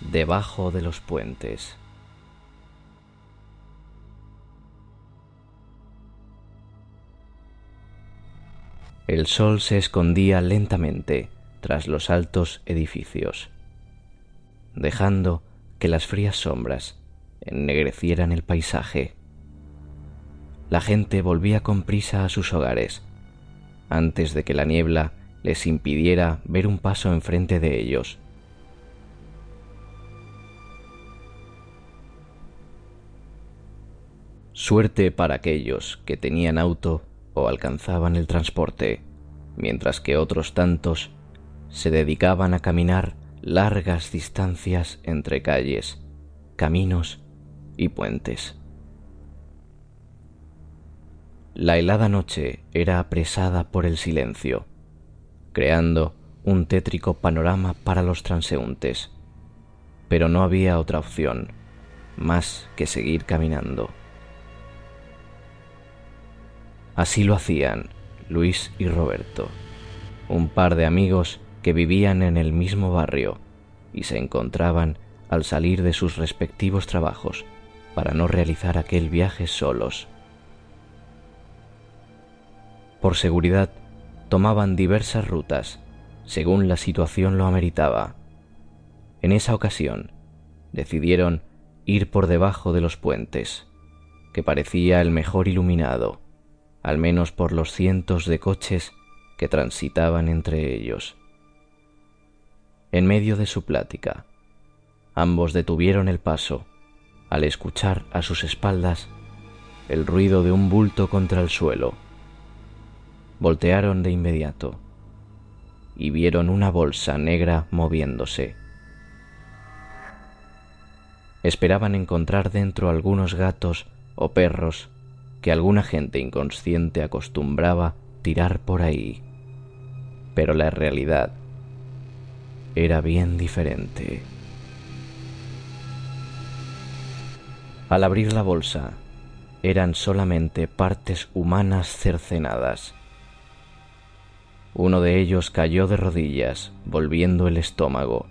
Debajo de los puentes. El sol se escondía lentamente tras los altos edificios, dejando que las frías sombras ennegrecieran el paisaje. La gente volvía con prisa a sus hogares, antes de que la niebla les impidiera ver un paso enfrente de ellos. Suerte para aquellos que tenían auto o alcanzaban el transporte, mientras que otros tantos se dedicaban a caminar largas distancias entre calles, caminos y puentes. La helada noche era apresada por el silencio, creando un tétrico panorama para los transeúntes, pero no había otra opción más que seguir caminando. Así lo hacían Luis y Roberto, un par de amigos que vivían en el mismo barrio y se encontraban al salir de sus respectivos trabajos para no realizar aquel viaje solos. Por seguridad, tomaban diversas rutas, según la situación lo ameritaba. En esa ocasión, decidieron ir por debajo de los puentes, que parecía el mejor iluminado, al menos por los cientos de coches que transitaban entre ellos. En medio de su plática, ambos detuvieron el paso al escuchar a sus espaldas el ruido de un bulto contra el suelo. Voltearon de inmediato y vieron una bolsa negra moviéndose. Esperaban encontrar dentro algunos gatos o perros que alguna gente inconsciente acostumbraba tirar por ahí. Pero la realidad era bien diferente. Al abrir la bolsa, eran solamente partes humanas cercenadas. Uno de ellos cayó de rodillas, volviendo el estómago,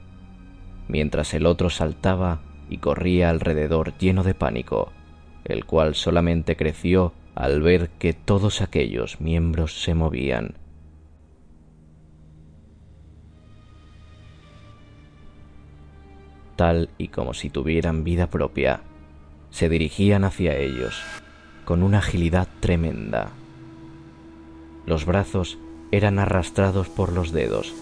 mientras el otro saltaba y corría alrededor lleno de pánico el cual solamente creció al ver que todos aquellos miembros se movían. Tal y como si tuvieran vida propia, se dirigían hacia ellos con una agilidad tremenda. Los brazos eran arrastrados por los dedos,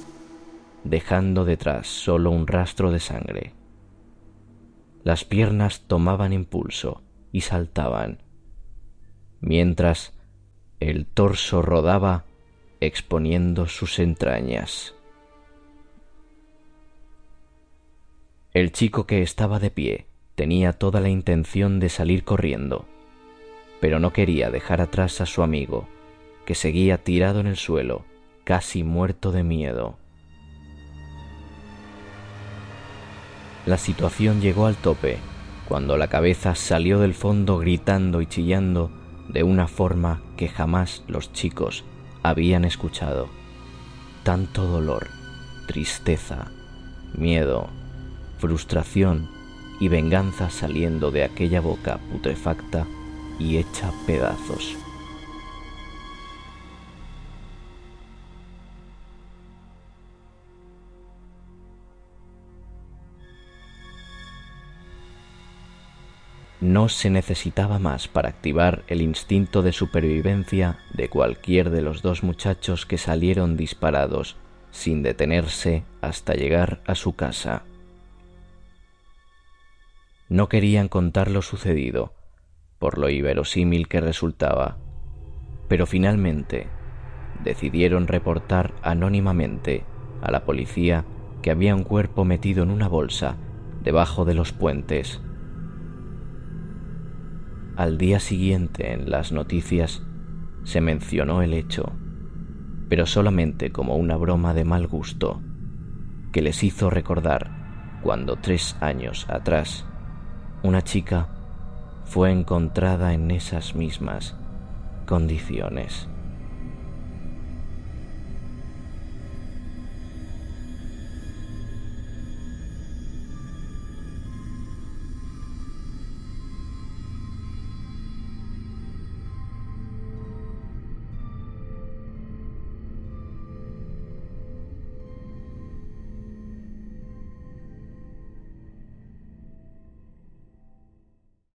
dejando detrás solo un rastro de sangre. Las piernas tomaban impulso y saltaban, mientras el torso rodaba exponiendo sus entrañas. El chico que estaba de pie tenía toda la intención de salir corriendo, pero no quería dejar atrás a su amigo, que seguía tirado en el suelo, casi muerto de miedo. La situación llegó al tope cuando la cabeza salió del fondo gritando y chillando de una forma que jamás los chicos habían escuchado. Tanto dolor, tristeza, miedo, frustración y venganza saliendo de aquella boca putrefacta y hecha pedazos. No se necesitaba más para activar el instinto de supervivencia de cualquier de los dos muchachos que salieron disparados sin detenerse hasta llegar a su casa. No querían contar lo sucedido, por lo inverosímil que resultaba, pero finalmente decidieron reportar anónimamente a la policía que había un cuerpo metido en una bolsa debajo de los puentes. Al día siguiente en las noticias se mencionó el hecho, pero solamente como una broma de mal gusto que les hizo recordar cuando tres años atrás una chica fue encontrada en esas mismas condiciones.